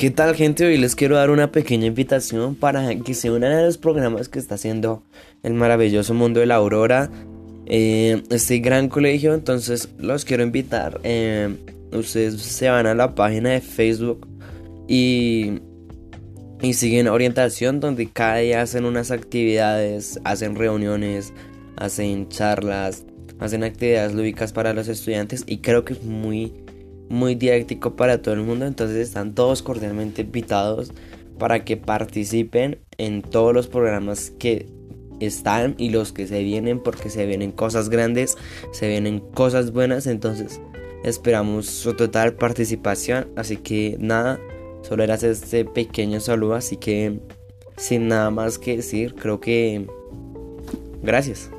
¿Qué tal gente? Hoy les quiero dar una pequeña invitación para que se unan a los programas que está haciendo el maravilloso mundo de la aurora. Eh, este gran colegio, entonces los quiero invitar. Eh, ustedes se van a la página de Facebook y, y siguen orientación donde cada día hacen unas actividades, hacen reuniones, hacen charlas, hacen actividades lúdicas para los estudiantes y creo que es muy muy didáctico para todo el mundo, entonces están todos cordialmente invitados para que participen en todos los programas que están y los que se vienen porque se vienen cosas grandes, se vienen cosas buenas, entonces esperamos su total participación, así que nada, solo era este pequeño saludo, así que sin nada más que decir, creo que gracias.